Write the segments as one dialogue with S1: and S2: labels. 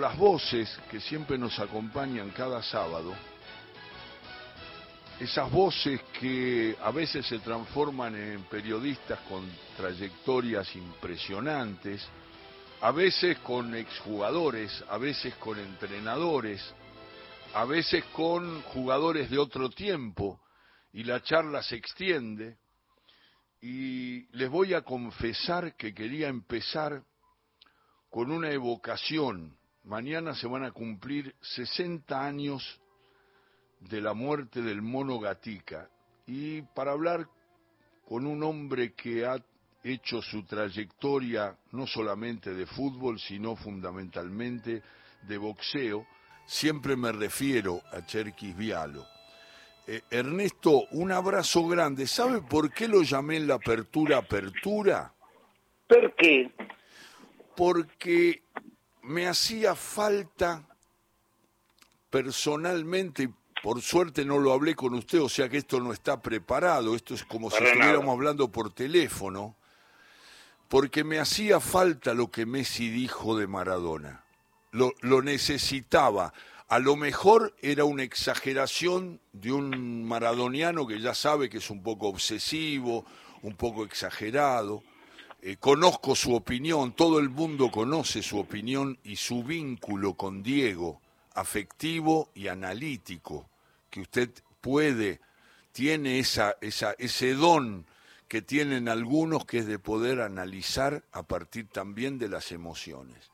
S1: Las voces que siempre nos acompañan cada sábado, esas voces que a veces se transforman en periodistas con trayectorias impresionantes, a veces con exjugadores, a veces con entrenadores, a veces con jugadores de otro tiempo, y la charla se extiende, y les voy a confesar que quería empezar con una evocación Mañana se van a cumplir 60 años de la muerte del mono Gatica. Y para hablar con un hombre que ha hecho su trayectoria no solamente de fútbol, sino fundamentalmente de boxeo, siempre me refiero a Cherkis Vialo. Eh, Ernesto, un abrazo grande. ¿Sabe por qué lo llamé en la apertura apertura?
S2: ¿Por qué?
S1: Porque me hacía falta personalmente, por suerte no lo hablé con usted, o sea que esto no está preparado, esto es como si estuviéramos hablando por teléfono, porque me hacía falta lo que Messi dijo de Maradona. Lo, lo necesitaba. A lo mejor era una exageración de un maradoniano que ya sabe que es un poco obsesivo, un poco exagerado eh, conozco su opinión, todo el mundo conoce su opinión y su vínculo con Diego, afectivo y analítico, que usted puede, tiene esa, ese don que tienen algunos, que es de poder analizar a partir también de las emociones.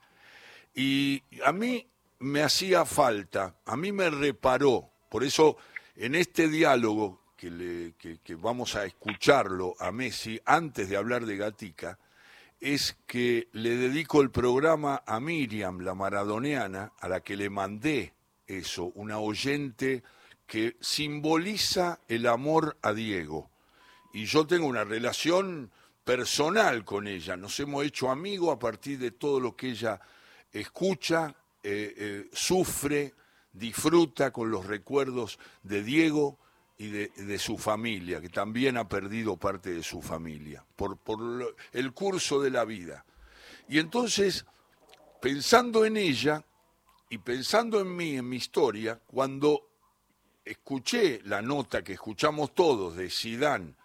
S1: Y a mí me hacía falta, a mí me reparó, por eso en este diálogo que, vamos a escucharlo a Messi antes de hablar de Gatica, es que le dedico el programa a Miriam, la maradoniana, a la que le mandé eso, una oyente que simboliza el amor a Diego. Y yo tengo una relación personal con ella, nos hemos hecho amigos a partir de todo lo que ella escucha, eh, eh, sufre, disfruta con los recuerdos de Diego y de, su familia, que también ha perdido parte de su familia, por, por el curso de la vida. Y entonces, pensando en ella y pensando en mí, en mi historia, cuando escuché la nota que escuchamos todos de Sidán,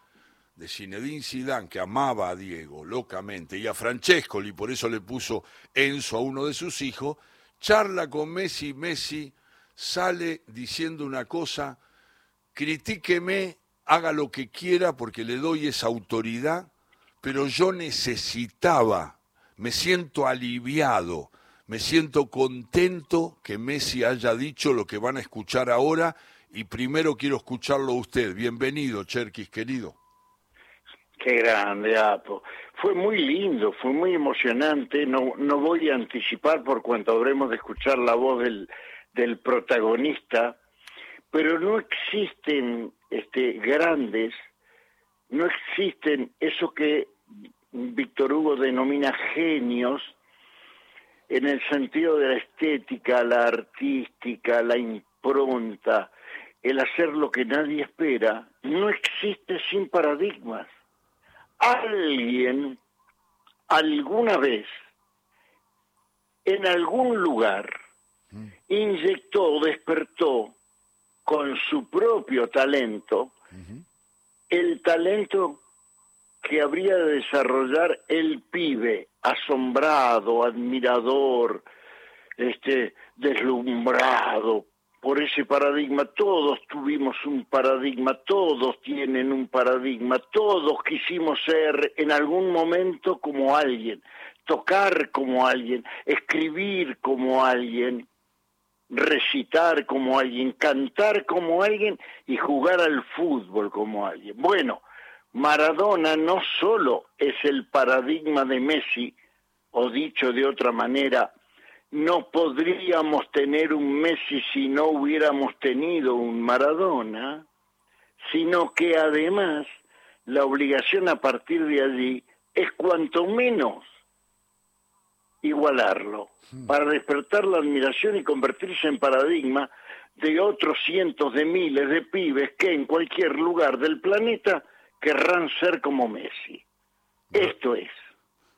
S1: de Zinedine Sidán, que amaba a Diego locamente, y a Francesco, y por eso le puso Enzo a uno de sus hijos, charla con Messi, Messi sale diciendo una cosa critíqueme, haga lo que quiera porque le doy esa autoridad, pero yo necesitaba, me siento aliviado, me siento contento que Messi haya dicho lo que van a escuchar ahora y primero quiero escucharlo a usted. Bienvenido, Cherkis, querido.
S2: Qué grande, Apo. Fue muy lindo, fue muy emocionante. No, no voy a anticipar por cuanto habremos de escuchar la voz del, del protagonista, pero no existen este, grandes, no existen eso que Víctor Hugo denomina genios en el sentido de la estética, la artística, la impronta, el hacer lo que nadie espera, no existe sin paradigmas. Alguien alguna vez en algún lugar mm. inyectó, despertó con su propio talento, el talento que habría de desarrollar el pibe, asombrado, admirador, este, deslumbrado por ese paradigma. Todos tuvimos un paradigma, todos tienen un paradigma, todos quisimos ser en algún momento como alguien, tocar como alguien, escribir como alguien, recitar como alguien, cantar como alguien y jugar al fútbol como alguien. Bueno, Maradona no solo es el paradigma de Messi, o dicho de otra manera, no podríamos tener un Messi si no hubiéramos tenido un Maradona, sino que además la obligación a partir de allí es cuanto menos igualarlo, hmm. para despertar la admiración y convertirse en paradigma de otros cientos de miles de pibes que en cualquier lugar del planeta querrán ser como Messi. Esto es.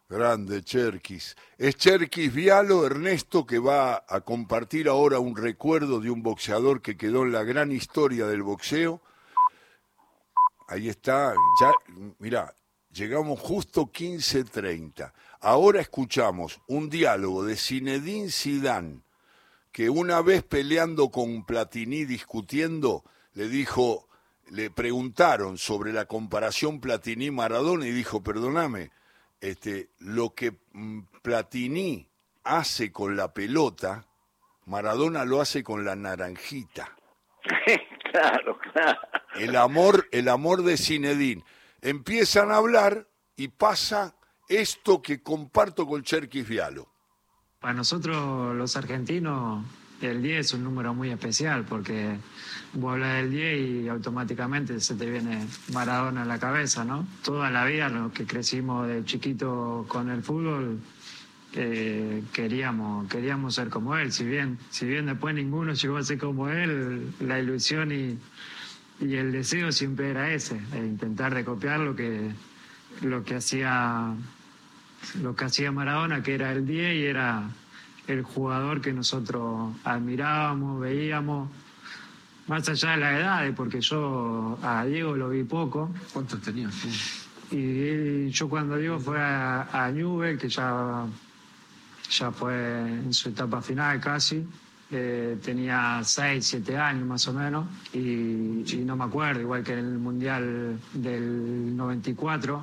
S1: Grande Cherkis. Es Cherkis Vialo, Ernesto, que va a compartir ahora un recuerdo de un boxeador que quedó en la gran historia del boxeo. Ahí está, ya, mira, llegamos justo 15.30. Ahora escuchamos un diálogo de Zinedine Zidane, que una vez peleando con Platini, discutiendo, le dijo, le preguntaron sobre la comparación Platini-Maradona y dijo, perdóname, este, lo que mm, Platini hace con la pelota, Maradona lo hace con la naranjita.
S2: claro, claro.
S1: El amor, el amor de Zinedine. Empiezan a hablar y pasa esto que comparto con Cherkis Vialo.
S3: Para nosotros los argentinos el 10 es un número muy especial porque vos hablas del 10 y automáticamente se te viene Maradona a la cabeza, ¿no? Toda la vida, los que crecimos de chiquito con el fútbol, eh, queríamos, queríamos ser como él. Si bien, si bien después ninguno llegó a ser como él, la ilusión y, y el deseo siempre era ese, intentar de copiar lo que, lo que hacía lo que hacía Maradona, que era el 10 y era el jugador que nosotros admirábamos, veíamos, más allá de la edad, porque yo a Diego lo vi poco.
S1: ¿Cuántos tenías
S3: Y yo cuando Diego fue a, a Newell, que ya, ya fue en su etapa final casi, eh, tenía 6, 7 años más o menos, y, no me acuerdo, igual que en el Mundial del 94.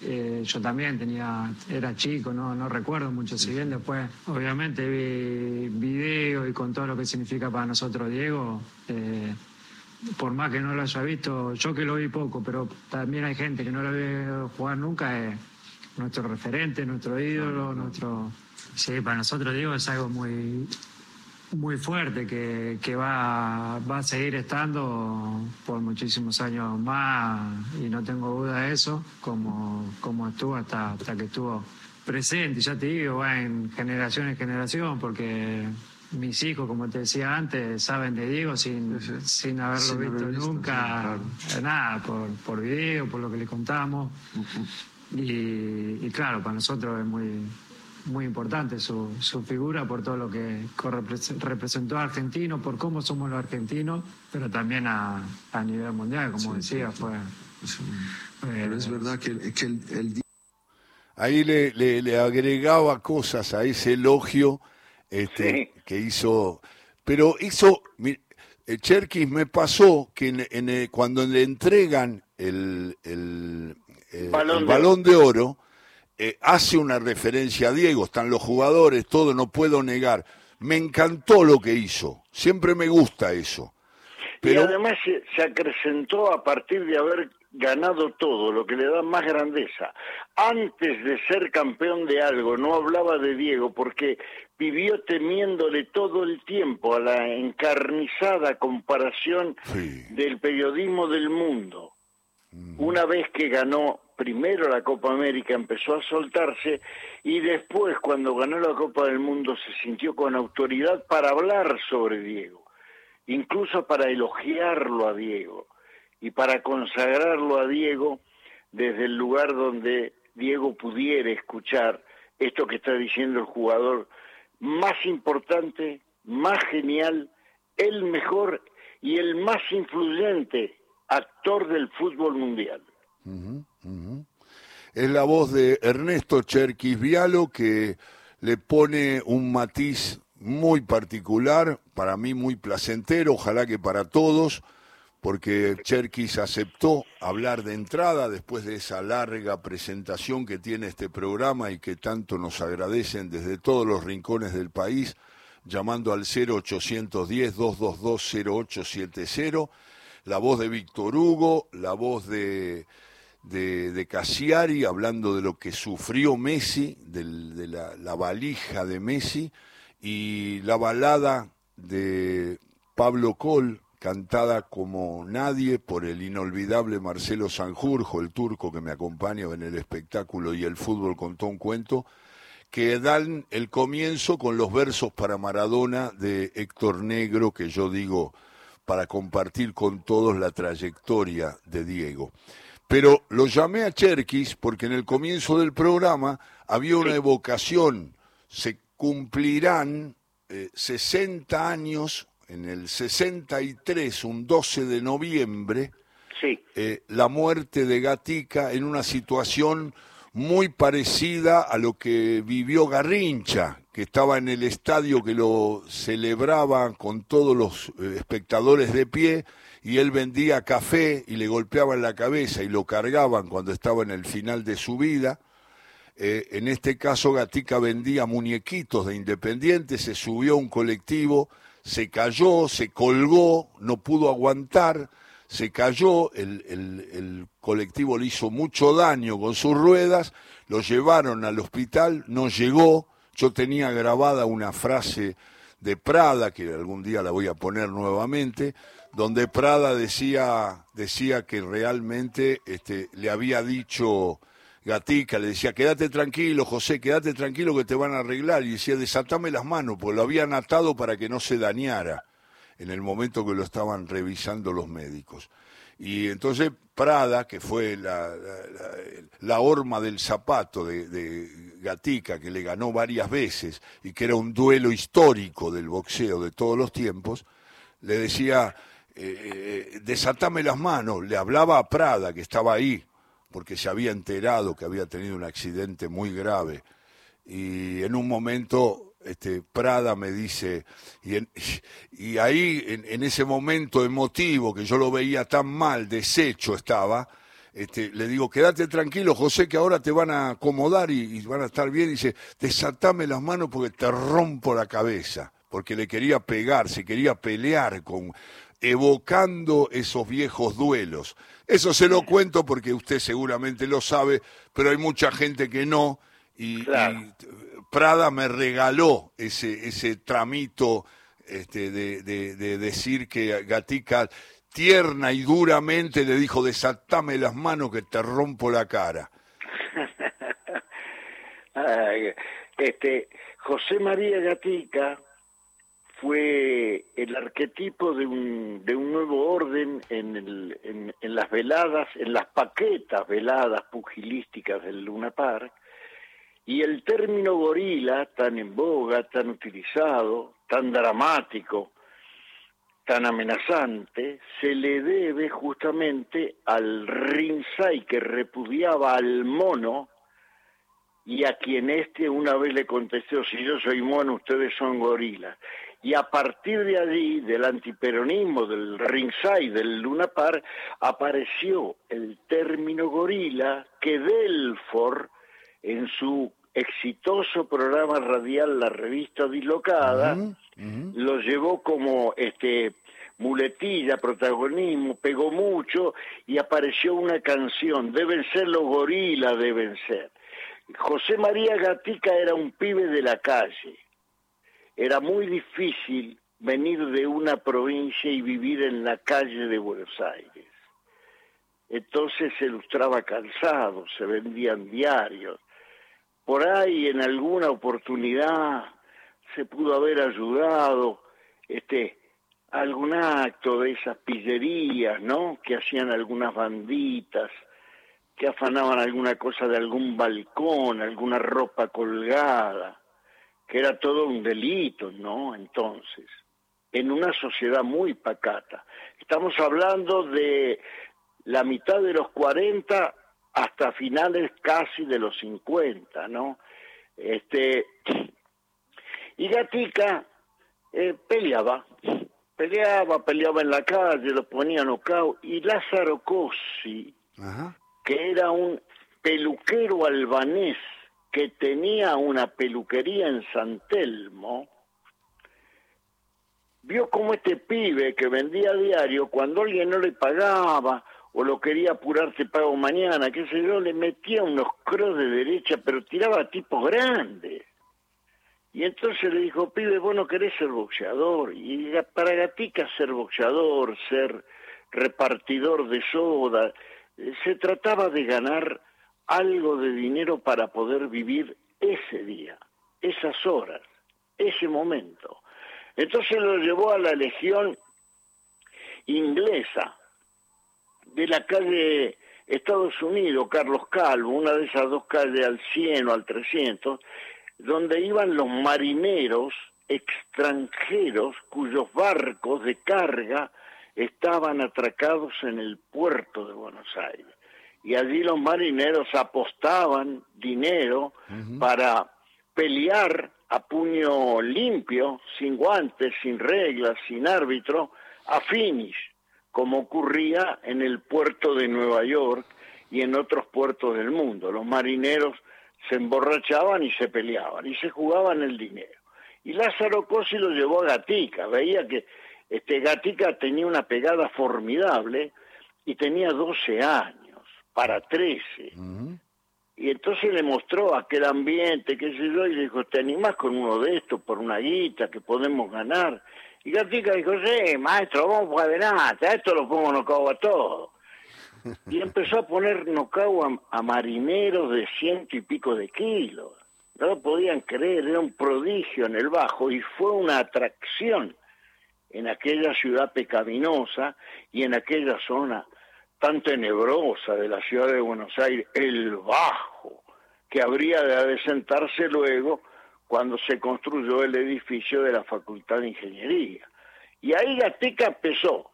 S3: Eh, yo también tenía, era chico, no, no recuerdo mucho, si bien después obviamente vi videos y con todo lo que significa para nosotros Diego, eh, por más que no lo haya visto, yo que lo vi poco, pero también hay gente que no lo ve jugar nunca, es nuestro referente, nuestro ídolo, nuestro... Sí, para nosotros Diego es algo muy, muy fuerte que, que va, va, a seguir estando por muchísimos años más y no tengo duda de eso, como, como estuvo hasta, hasta que estuvo presente, ya te digo, va en generación en generación, porque mis hijos, como te decía antes, saben de Diego sin, sin haberlo visto, nunca, nada, por, por video, por lo que le contamos. y, y claro, para nosotros es muy muy importante su, su figura por todo lo que representó a Argentino, por cómo somos los argentinos, pero también a, a nivel mundial, como decía, fue...
S4: pero es verdad que, el,
S1: Ahí le, le, agregaba cosas a ese elogio este, que hizo, pero hizo, eh, Cherkis me pasó que en, cuando le entregan el, el, el balón de oro, eh, hace una referencia a Diego, están los jugadores, todo, no puedo negar. Me encantó lo que hizo, siempre me gusta eso.
S2: Pero... Y además se, acrecentó a partir de haber ganado todo, lo que le da más grandeza. Antes de ser campeón de algo, no hablaba de Diego porque vivió temiéndole todo el tiempo a la encarnizada comparación del periodismo del mundo. Una vez que ganó primero la Copa América empezó a soltarse y después cuando ganó la Copa del Mundo se sintió con autoridad para hablar sobre Diego, incluso para elogiarlo a Diego y para consagrarlo a Diego desde el lugar donde Diego pudiera escuchar esto que está diciendo el jugador más importante, más genial, el mejor y el más influyente actor del fútbol mundial.
S1: Es la voz de Ernesto Cherkis Vialo que le pone un matiz muy particular, para mí muy placentero, ojalá que para todos, porque Cherkis aceptó hablar de entrada después de esa larga presentación que tiene este programa y que tanto nos agradecen desde todos los rincones del país, llamando al 0810-222-0870, la voz de Víctor Hugo, la voz de de, de Cassiari, hablando de lo que sufrió Messi, de la, valija de Messi, y la balada de Pablo Col, cantada como nadie por el inolvidable Marcelo Sanjurjo, el turco que me acompaña en el espectáculo y el fútbol contó un cuento, que dan el comienzo con los versos para Maradona de Héctor Negro, que yo digo para compartir con todos la trayectoria de Diego. Pero lo llamé a Cherkis porque en el comienzo del programa había una evocación. Se cumplirán 60 eh, años, en el 63, un 12 de noviembre, eh, la muerte de Gatica en una situación muy parecida a lo que vivió Garrincha, que estaba en el estadio que lo celebraba con todos los eh, espectadores de pie y él vendía café y le golpeaban la cabeza y lo cargaban cuando estaba en el final de su vida. Eh, en este caso Gatica vendía muñequitos de Independiente, se subió a un colectivo, se cayó, se colgó, no pudo aguantar, se cayó, el, el colectivo le hizo mucho daño con sus ruedas, lo llevaron al hospital, no llegó, yo tenía grabada una frase de Prada, que algún día la voy a poner nuevamente, donde Prada decía, decía que realmente este, le había dicho Gatica, le decía, quédate tranquilo, José, quédate tranquilo que te van a arreglar. Y decía, desatame las manos, pues lo habían atado para que no se dañara en el momento que lo estaban revisando los médicos. Y entonces Prada, que fue la, la, horma del zapato de, de, Gatica, que le ganó varias veces y que era un duelo histórico del boxeo de todos los tiempos, le decía, eh, eh, desatame las manos, le hablaba a Prada, que estaba ahí, porque se había enterado que había tenido un accidente muy grave. Y en un momento este, Prada me dice, y, ahí, en, ese momento emotivo, que yo lo veía tan mal, deshecho estaba, este, le digo, quédate tranquilo, José, que ahora te van a acomodar y, y, van a estar bien. Y dice, desatame las manos porque te rompo la cabeza. Porque le quería pegar, se quería pelear con, evocando esos viejos duelos. Eso se lo cuento porque usted seguramente lo sabe, pero hay mucha gente que no. Y, Prada me regaló ese, ese tramito este, de, de, decir que Gatica tierna y duramente le dijo, desatame las manos que te rompo la cara.
S2: este, José María Gatica fue el arquetipo de un, de un nuevo orden en, en, las veladas, en las paquetas veladas pugilísticas del Luna Park, y el término gorila, tan en boga, tan utilizado, tan dramático, tan amenazante, se le debe justamente al Rinsai que repudiaba al mono y a quien éste una vez le contestó, si yo soy mono, ustedes son gorilas y a partir de allí, del antiperonismo, del ringside, del Luna Park, apareció el término gorila que Delfort, en su exitoso programa radial La Revista Dislocada, lo llevó como este muletilla, protagonismo, pegó mucho y apareció una canción, deben ser los gorilas, deben ser. José María Gatica era un pibe de la calle, era muy difícil venir de una provincia y vivir en la calle de Buenos Aires. Entonces se ilustraba calzado, se vendían diarios. Por ahí en alguna oportunidad se pudo haber ayudado este algún acto de esas pillerías, ¿no? Que hacían algunas banditas, que afanaban alguna cosa de algún balcón, alguna ropa colgada que era todo un delito, ¿no? Entonces, en una sociedad muy pacata. Estamos hablando de la mitad de los 40 hasta finales casi de los 50, ¿no? Este, y Gatica eh, peleaba, peleaba, peleaba en la calle, lo ponía nocaut, y Lázaro Cosi, que era un peluquero albanés que tenía una peluquería en San Telmo, vio como este pibe que vendía a diario, cuando alguien no le pagaba o lo quería apurar, te pago mañana, qué sé yo, le metía unos cross de derecha, pero tiraba tipo grande. Y entonces le dijo, pibe, vos no querés ser boxeador. Y para Gatica ser boxeador, ser repartidor de soda, eh, se trataba de ganar algo de dinero para poder vivir ese día, esas horas, ese momento. Entonces lo llevó a la legión inglesa de la calle Estados Unidos, Carlos Calvo, una de esas dos calles al 100 o al 300, donde iban los marineros extranjeros cuyos barcos de carga estaban atracados en el puerto de Buenos Aires. Y allí los marineros apostaban dinero para pelear a puño limpio, sin guantes, sin reglas, sin árbitro, a finish, como ocurría en el puerto de Nueva York y en otros puertos del mundo. Los marineros se emborrachaban y se peleaban y se jugaban el dinero. Y Lázaro Cosi lo llevó a Gatica, veía que este Gatica tenía una pegada formidable y tenía 12 años, para 13. Y entonces le mostró aquel ambiente, qué sé yo, y le dijo, ¿te animás con uno de estos por una guita que podemos ganar? Y Gatica dijo, sí, maestro, vamos para adelante, a esto lo pongo nocao a todo. Y empezó a poner nocao a, marineros de ciento y pico de kilos. No lo podían creer, era un prodigio en el bajo y fue una atracción en aquella ciudad pecaminosa y en aquella zona tan tenebrosa de la ciudad de Buenos Aires, el bajo, que habría de adecentarse luego cuando se construyó el edificio de la Facultad de Ingeniería. Y ahí Gatica empezó.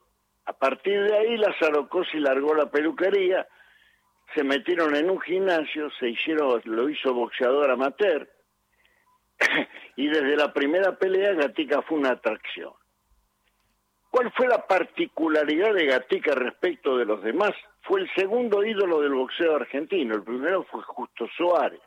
S2: A partir de ahí Lázaro Cosi largó la peluquería, se metieron en un gimnasio, se hicieron, lo hizo boxeador amateur, y desde la primera pelea Gatica fue una atracción. ¿Cuál fue la particularidad de Gatica respecto de los demás? Fue el segundo ídolo del boxeo argentino. El primero fue Justo Suárez.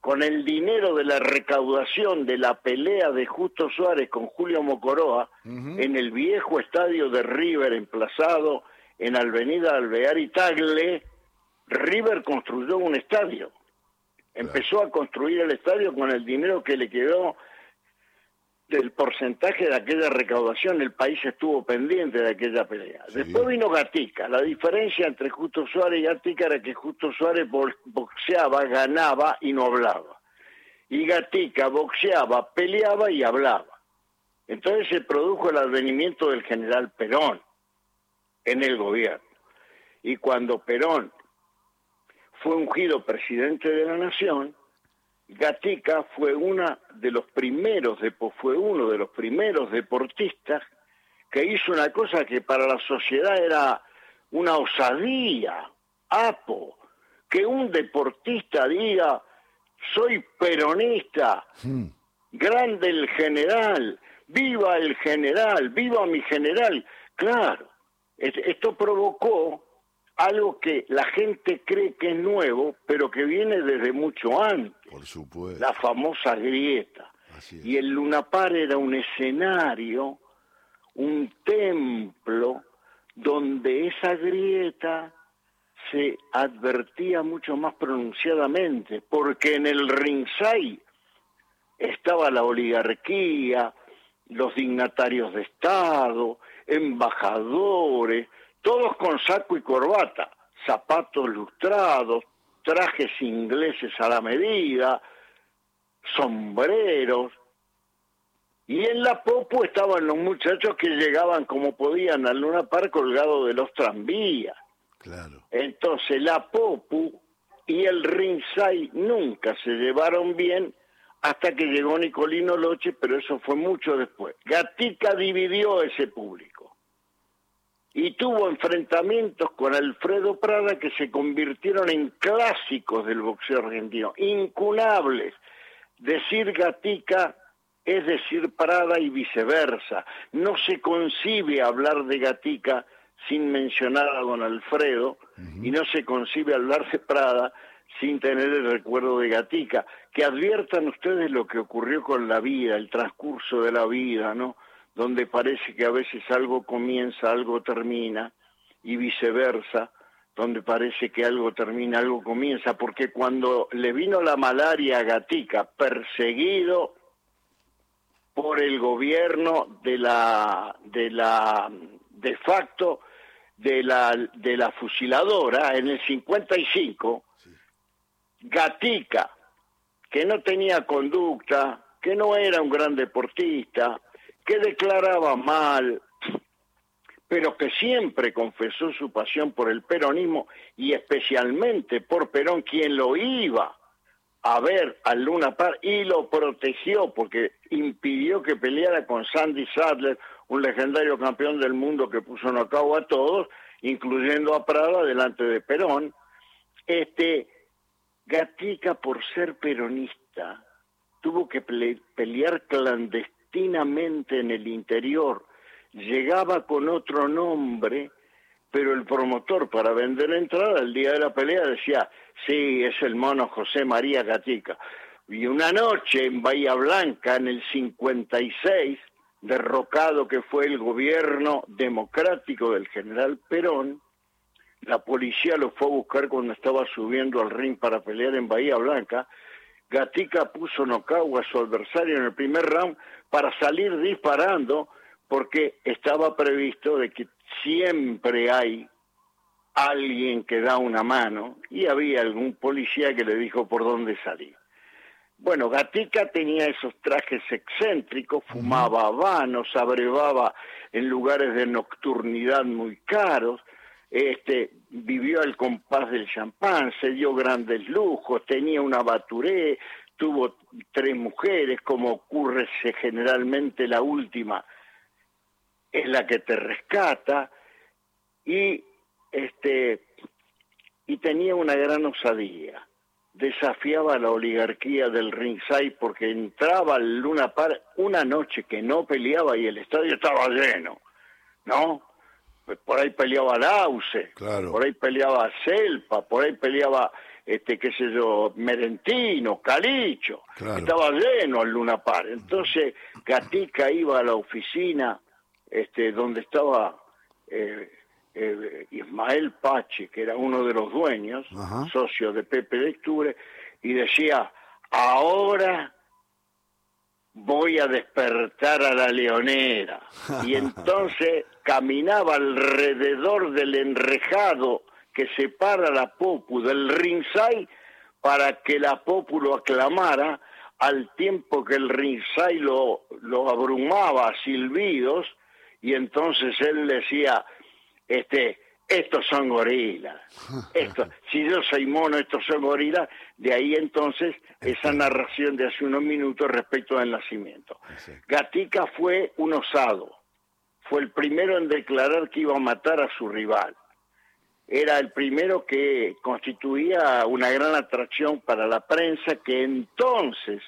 S2: Con el dinero de la recaudación de la pelea de Justo Suárez con Julio Mocoroa en el viejo estadio de River emplazado en Avenida Alvear y Tagle, River construyó un estadio. Empezó a construir el estadio con el dinero que le quedó del porcentaje de aquella recaudación, el país estuvo pendiente de aquella pelea. Después vino Gatica. La diferencia entre Justo Suárez y Gatica era que Justo Suárez boxeaba, ganaba y no hablaba. Y Gatica boxeaba, peleaba y hablaba. Entonces se produjo el advenimiento del general Perón en el gobierno. Y cuando Perón fue ungido presidente de la nación, Gatica fue una de los primeros fue uno de los primeros deportistas que hizo una cosa que para la sociedad era una osadía, apo, que un deportista diga soy peronista, hmm. grande el general, viva el general, viva mi general. Claro, esto provocó algo que la gente cree que es nuevo, pero que viene desde mucho antes.
S1: Por supuesto.
S2: La famosa grieta. Y el Lunapar era un escenario, un templo, donde esa grieta se advertía mucho más pronunciadamente, porque en el Rinsay estaba la oligarquía, los dignatarios de Estado, embajadores, todos con saco y corbata, zapatos lustrados, trajes ingleses a la medida, sombreros, y en la Popu estaban los muchachos que llegaban como podían al Luna Park colgado de los tranvías.
S1: Claro.
S2: Entonces la Popu y el Rinsay nunca se llevaron bien hasta que llegó Nicolino Loche, pero eso fue mucho después. Gatica dividió ese público y tuvo enfrentamientos con Alfredo Prada que se convirtieron en clásicos del boxeo argentino, incunables. Decir Gatica es decir Prada y viceversa. No se concibe hablar de Gatica sin mencionar a don Alfredo y no se concibe hablar de Prada sin tener el recuerdo de Gatica. Que adviertan ustedes lo que ocurrió con la vida, el transcurso de la vida, ¿no? Donde parece que a veces algo comienza, algo termina, y viceversa, donde parece que algo termina, algo comienza, porque cuando le vino la malaria a Gatica, perseguido por el gobierno de la de la de facto de la de la fusiladora en el 55 Gatica que no tenía conducta, que no era un gran deportista, que declaraba mal, pero que siempre confesó su pasión por el peronismo y especialmente por Perón, quien lo iba a ver al Luna Par y lo protegió porque impidió que peleara con Sandy Sadler, un legendario campeón del mundo que puso en cabo a todos, incluyendo a Prada delante de Perón. Este Gatica por ser peronista tuvo que pelear clandestinamente en el interior. Llegaba con otro nombre, pero el promotor para vender entrada el día de la pelea decía, sí, es el mono José María Gatica. Y una noche en Bahía Blanca, en el 56, derrocado que fue el gobierno democrático del general Perón, la policía lo fue a buscar cuando estaba subiendo al ring para pelear en Bahía Blanca. Gatica puso nocao a su adversario en el primer round para salir disparando porque estaba previsto de que siempre hay alguien que da una mano y había algún policía que le dijo por dónde salir. Bueno, Gatica tenía esos trajes excéntricos, fumaba habanos, abrevaba en lugares de nocturnidad muy caros, este, vivió al compás del champán, se dio grandes lujos, tenía una baturé, tuvo tres mujeres, como ocurre generalmente la última es la que te rescata y este y tenía una gran osadía desafiaba la oligarquía del ringside porque entraba al Luna Par una noche que no peleaba y el estadio estaba lleno, ¿no? Por ahí peleaba Lause, por ahí peleaba Selpa, por ahí peleaba, este, qué sé yo, Merentino, Calicho, estaba lleno el Luna Par. Entonces Gatica iba a la oficina este, donde estaba eh, eh, Ismael Pache, que era uno de los dueños, socio de Pepe Lecture, y decía, ahora voy a despertar a la leonera. Y entonces caminaba alrededor del enrejado que separa la Popu del ringside para que la Popu lo aclamara al tiempo que el ringside lo, lo abrumaba a silbidos y entonces él decía, este, estos son gorilas. Esto, si yo soy mono, estos son gorilas. De ahí entonces esa narración de hace unos minutos respecto del nacimiento. Gatica fue un osado. Fue el primero en declarar que iba a matar a su rival. Era el primero que constituía una gran atracción para la prensa que entonces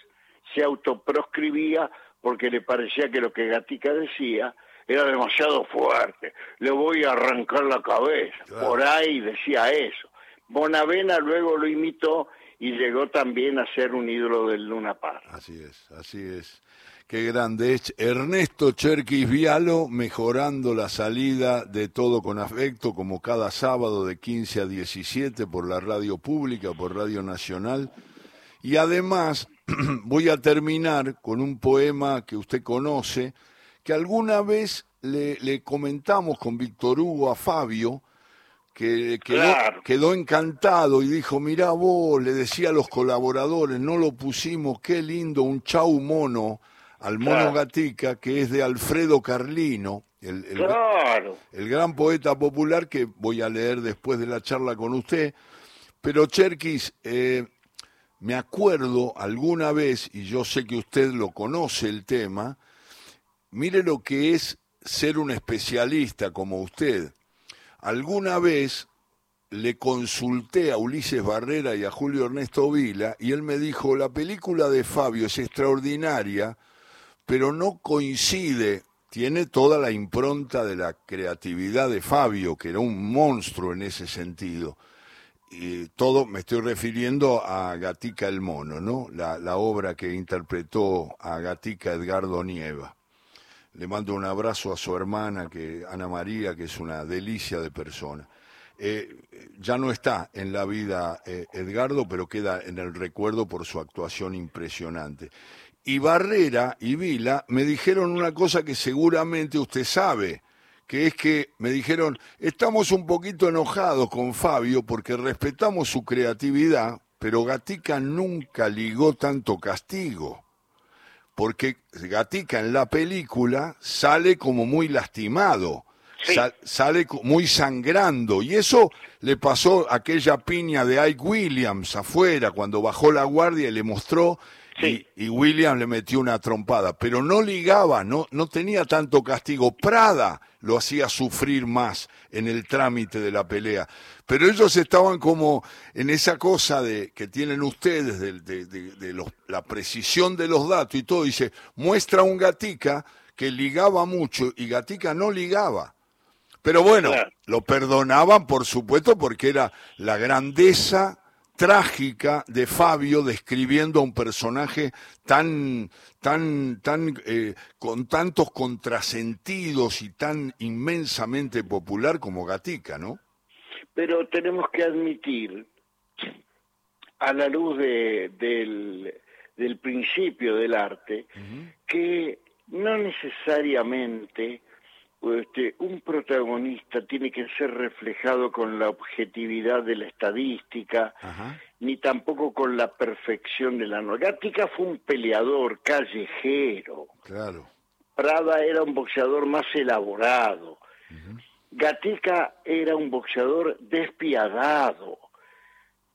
S2: se autoproscribía porque le parecía que lo que Gatica decía era demasiado fuerte, le voy a arrancar la cabeza. Por ahí decía eso. Bonavena luego lo imitó y llegó también a ser un ídolo del Luna Park.
S1: Así es, así es. Qué grande es Ernesto Cherquis Vialo mejorando la salida de todo con afecto como cada sábado de 15 a 17 por la radio pública, por Radio Nacional. Y además voy a terminar con un poema que usted conoce, que alguna vez le, comentamos con Víctor Hugo a Fabio, que quedó, encantado y dijo, mirá vos, le decía a los colaboradores, no lo pusimos, qué lindo, un chau mono al mono Gatica, que es de Alfredo Carlino, el, el, gran poeta popular que voy a leer después de la charla con usted. Pero Cherkis, eh, me acuerdo alguna vez, y yo sé que usted lo conoce el tema, Mire lo que es ser un especialista como usted. Alguna vez le consulté a Ulises Barrera y a Julio Ernesto Vila y él me dijo, la película de Fabio es extraordinaria, pero no coincide, tiene toda la impronta de la creatividad de Fabio, que era un monstruo en ese sentido. Y todo me estoy refiriendo a Gatica el Mono, ¿no? La, obra que interpretó a Gatica Edgardo Nieva. Le mando un abrazo a su hermana, que Ana María, que es una delicia de persona. Eh, ya no está en la vida eh, Edgardo, pero queda en el recuerdo por su actuación impresionante. Y Barrera y Vila me dijeron una cosa que seguramente usted sabe, que es que me dijeron, estamos un poquito enojados con Fabio porque respetamos su creatividad, pero Gatica nunca ligó tanto castigo porque Gatica en la película sale como muy lastimado. sale muy sangrando. Y eso le pasó a aquella piña de Ike Williams afuera, cuando bajó la guardia y le mostró, y, y, Williams le metió una trompada. Pero no ligaba, no, no tenía tanto castigo. Prada lo hacía sufrir más en el trámite de la pelea. Pero ellos estaban como en esa cosa de que tienen ustedes de, de, la precisión de los datos y todo. Dice, muestra un Gatica que ligaba mucho y Gatica no ligaba. Pero bueno, lo perdonaban, por supuesto, porque era la grandeza trágica de Fabio describiendo a un personaje tan, tan, tan, eh, con tantos contrasentidos y tan inmensamente popular como Gatica, ¿no?
S2: Pero tenemos que admitir, a la luz de, del, del, principio del arte, que no necesariamente este, un protagonista tiene que ser reflejado con la objetividad de la estadística, ni tampoco con la perfección de la novela. Gatica fue un peleador callejero.
S1: Claro.
S2: Prada era un boxeador más elaborado. Gatica era un boxeador despiadado.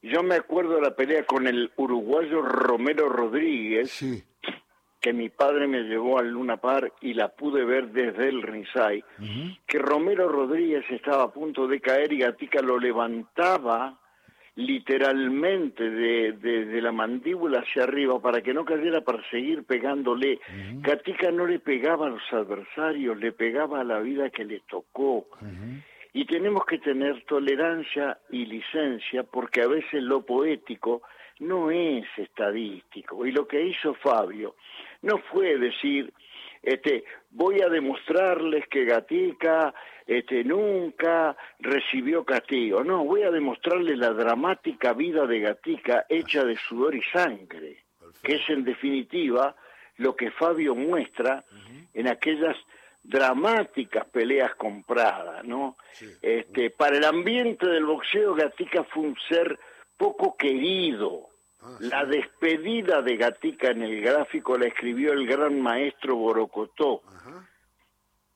S2: Yo me acuerdo de la pelea con el uruguayo Romero Rodríguez,
S1: sí
S2: que mi padre me llevó al Luna Par y la pude ver desde el Rinsay, que Romero Rodríguez estaba a punto de caer y Gatica lo levantaba literalmente de, la mandíbula hacia arriba para que no cayera para seguir pegándole. Gatica no le pegaba a los adversarios, le pegaba a la vida que le tocó. Y tenemos que tener tolerancia y licencia porque a veces lo poético no es estadístico. Y lo que hizo Fabio no fue decir, este, voy a demostrarles que Gatica este, nunca recibió castigo. No, voy a demostrarles la dramática vida de Gatica hecha de sudor y sangre, que es en definitiva lo que Fabio muestra en aquellas dramáticas peleas compradas, ¿no? Este, para el ambiente del boxeo, Gatica fue un ser poco querido, Ah, la despedida de Gatica en el gráfico la escribió el gran maestro Borocotó.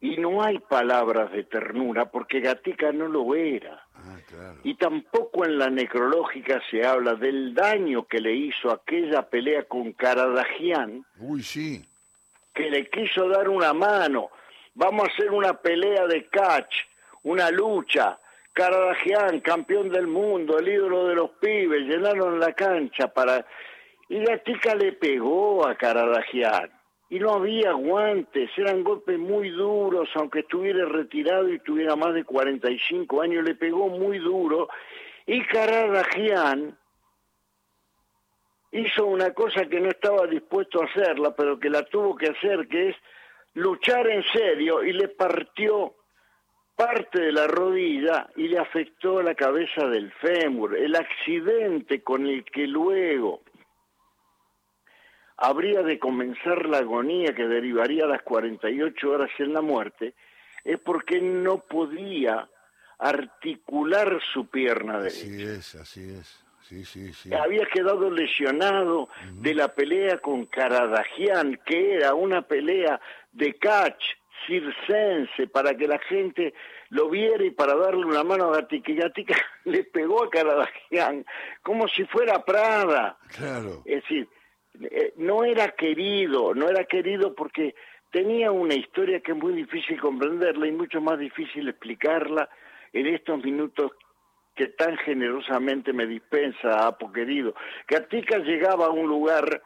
S2: Y no hay palabras de ternura porque Gatica no lo era.
S1: Ah,
S2: y tampoco en la necrológica se habla del daño que le hizo aquella pelea con Caradagian.
S1: Uy, sí.
S2: Que le quiso dar una mano. Vamos a hacer una pelea de catch, una lucha. Caradagian, campeón del mundo, el ídolo de los pibes, llenaron la cancha para... Y la tica le pegó a Caradagian. Y no había guantes, eran golpes muy duros, aunque estuviera retirado y tuviera más de 45 años, le pegó muy duro. Y Caradagian hizo una cosa que no estaba dispuesto a hacerla, pero que la tuvo que hacer, que es luchar en serio y le partió parte de la rodilla y le afectó la cabeza del fémur, el accidente con el que luego habría de comenzar la agonía que derivaría a las 48 horas en la muerte, es porque no podía articular su pierna derecha.
S1: Así es, así es. Sí, sí, sí.
S2: Había quedado lesionado de la pelea con Caradagian, que era una pelea de catch, circense para que la gente lo viera y para darle una mano a Gatica. Y Gatica le pegó a Caradagian como si fuera Prada.
S1: Claro.
S2: Es decir, eh, no era querido, no era querido porque tenía una historia que es muy difícil comprenderla y mucho más difícil explicarla en estos minutos que tan generosamente me dispensa, Apo querido. Gatica llegaba a un lugar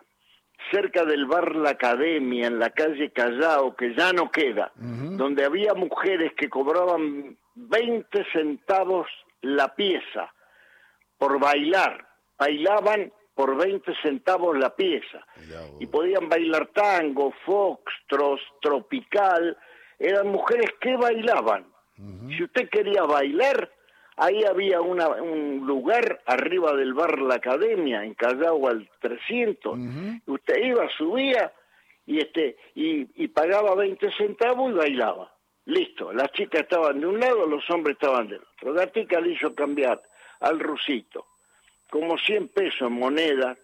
S2: cerca del bar La Academia, en la calle Callao, que ya no queda, donde había mujeres que cobraban 20 centavos la pieza por bailar. Bailaban por 20 centavos la pieza. Y podían bailar tango, foxtros, tropical. Eran mujeres que bailaban. Si usted quería bailar, Ahí había un lugar arriba del bar La Academia, en Callao al 300. Usted iba, subía y, este, y, pagaba 20 centavos y bailaba. Listo, las chicas estaban de un lado, los hombres estaban del otro. Gatica le hizo cambiar al rusito, como 100 pesos en moneda.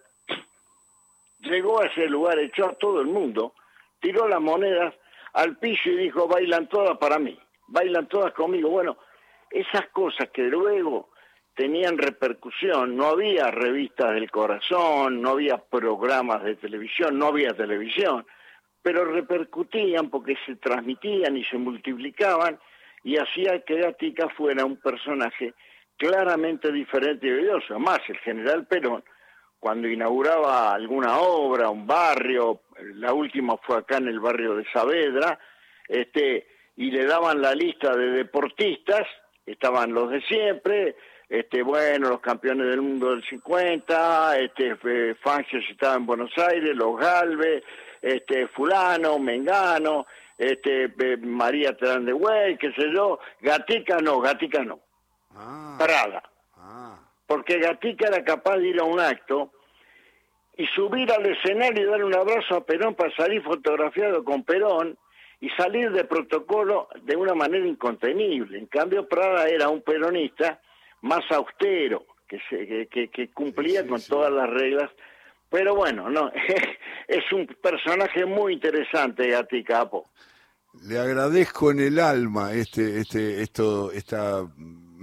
S2: Llegó a ese lugar, echó a todo el mundo, tiró las monedas al piso y dijo, bailan todas para mí. bailan todas conmigo. Bueno, esas cosas que luego tenían repercusión, no había revistas del corazón, no había programas de televisión, no había televisión, pero repercutían porque se transmitían y se multiplicaban y hacía que Gatica fuera un personaje claramente diferente y odioso. Más, el general Perón, cuando inauguraba alguna obra, un barrio, la última fue acá en el barrio de Saavedra, este, y le daban la lista de deportistas, estaban los de siempre, este, bueno, los campeones del mundo del 50, este, Fangio estaba en Buenos Aires, los Galvez, este, fulano, Mengano, este, María Terán de Güey, qué sé yo, Gatica no, Gatica no. Ah, Parada. Ah. Porque Gatica era capaz de ir a un acto y subir al escenario y dar un abrazo a Perón para salir fotografiado con Perón y salir de protocolo de una manera incontenible. En cambio, Prada era un peronista más austero, que, se, que, cumplía con todas las reglas. Pero bueno, no es un personaje muy interesante, Gati Capo.
S1: Le agradezco en el alma este, este, esto, esta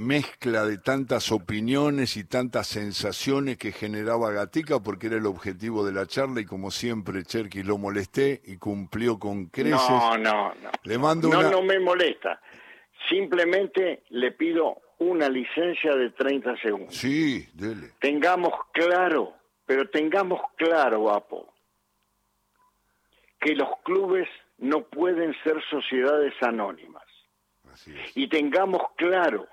S1: mezcla de tantas opiniones y tantas sensaciones que generaba Gatica, porque era el objetivo de la charla y como siempre Cherky lo molesté y cumplió con creces.
S2: No, no, no. Le mando no, no me molesta. Simplemente le pido una licencia de 30 segundos.
S1: Sí, dele.
S2: Tengamos claro, pero tengamos claro, Guapo, que los clubes no pueden ser sociedades anónimas. Así es. Y tengamos claro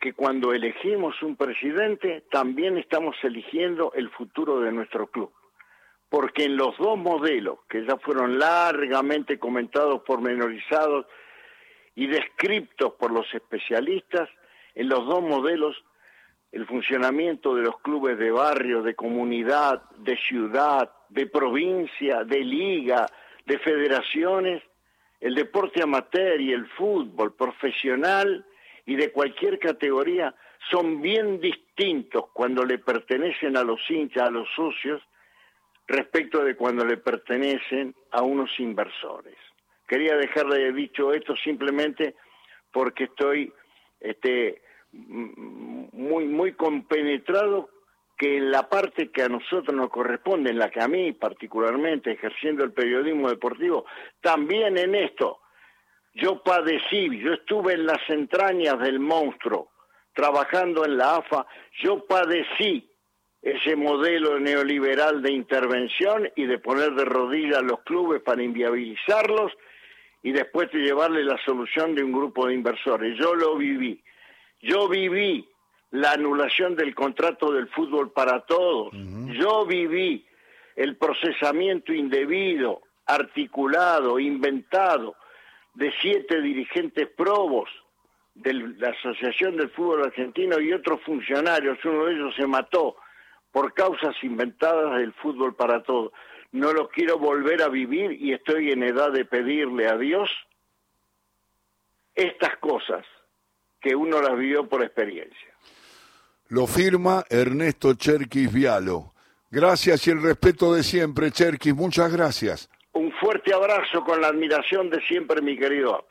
S2: que cuando elegimos un presidente también estamos eligiendo el futuro de nuestro club. Porque en los dos modelos, que ya fueron largamente comentados, pormenorizados y descriptos por los especialistas, en los dos modelos el funcionamiento de los clubes de barrio, de comunidad, de ciudad, de provincia, de liga, de federaciones, el deporte amateur y el fútbol profesional y de cualquier categoría son bien distintos cuando le pertenecen a los hinchas, a los socios, respecto de cuando le pertenecen a unos inversores. Quería dejarle dicho esto simplemente porque estoy este, muy, muy compenetrado que en la parte que a nosotros nos corresponde, en la que a mí particularmente, ejerciendo el periodismo deportivo, también en esto, yo padecí, yo estuve en las entrañas del monstruo, trabajando en la AFA, yo padecí ese modelo neoliberal de intervención y de poner de rodillas a los clubes para inviabilizarlos y después de llevarle la solución de un grupo de inversores. Yo lo viví. Yo viví la anulación del contrato del fútbol para todos. Yo viví el procesamiento indebido, articulado, inventado de siete dirigentes probos de la Asociación del Fútbol Argentino y otros funcionarios. Uno de ellos se mató por causas inventadas del fútbol para todos. No lo quiero volver a vivir y estoy en edad de pedirle a Dios estas cosas que uno las vivió por experiencia.
S1: Lo firma Ernesto Cherkis Vialo. Gracias y el respeto de siempre, Cherkis. Muchas gracias.
S2: Fuerte abrazo con la admiración de siempre, mi querido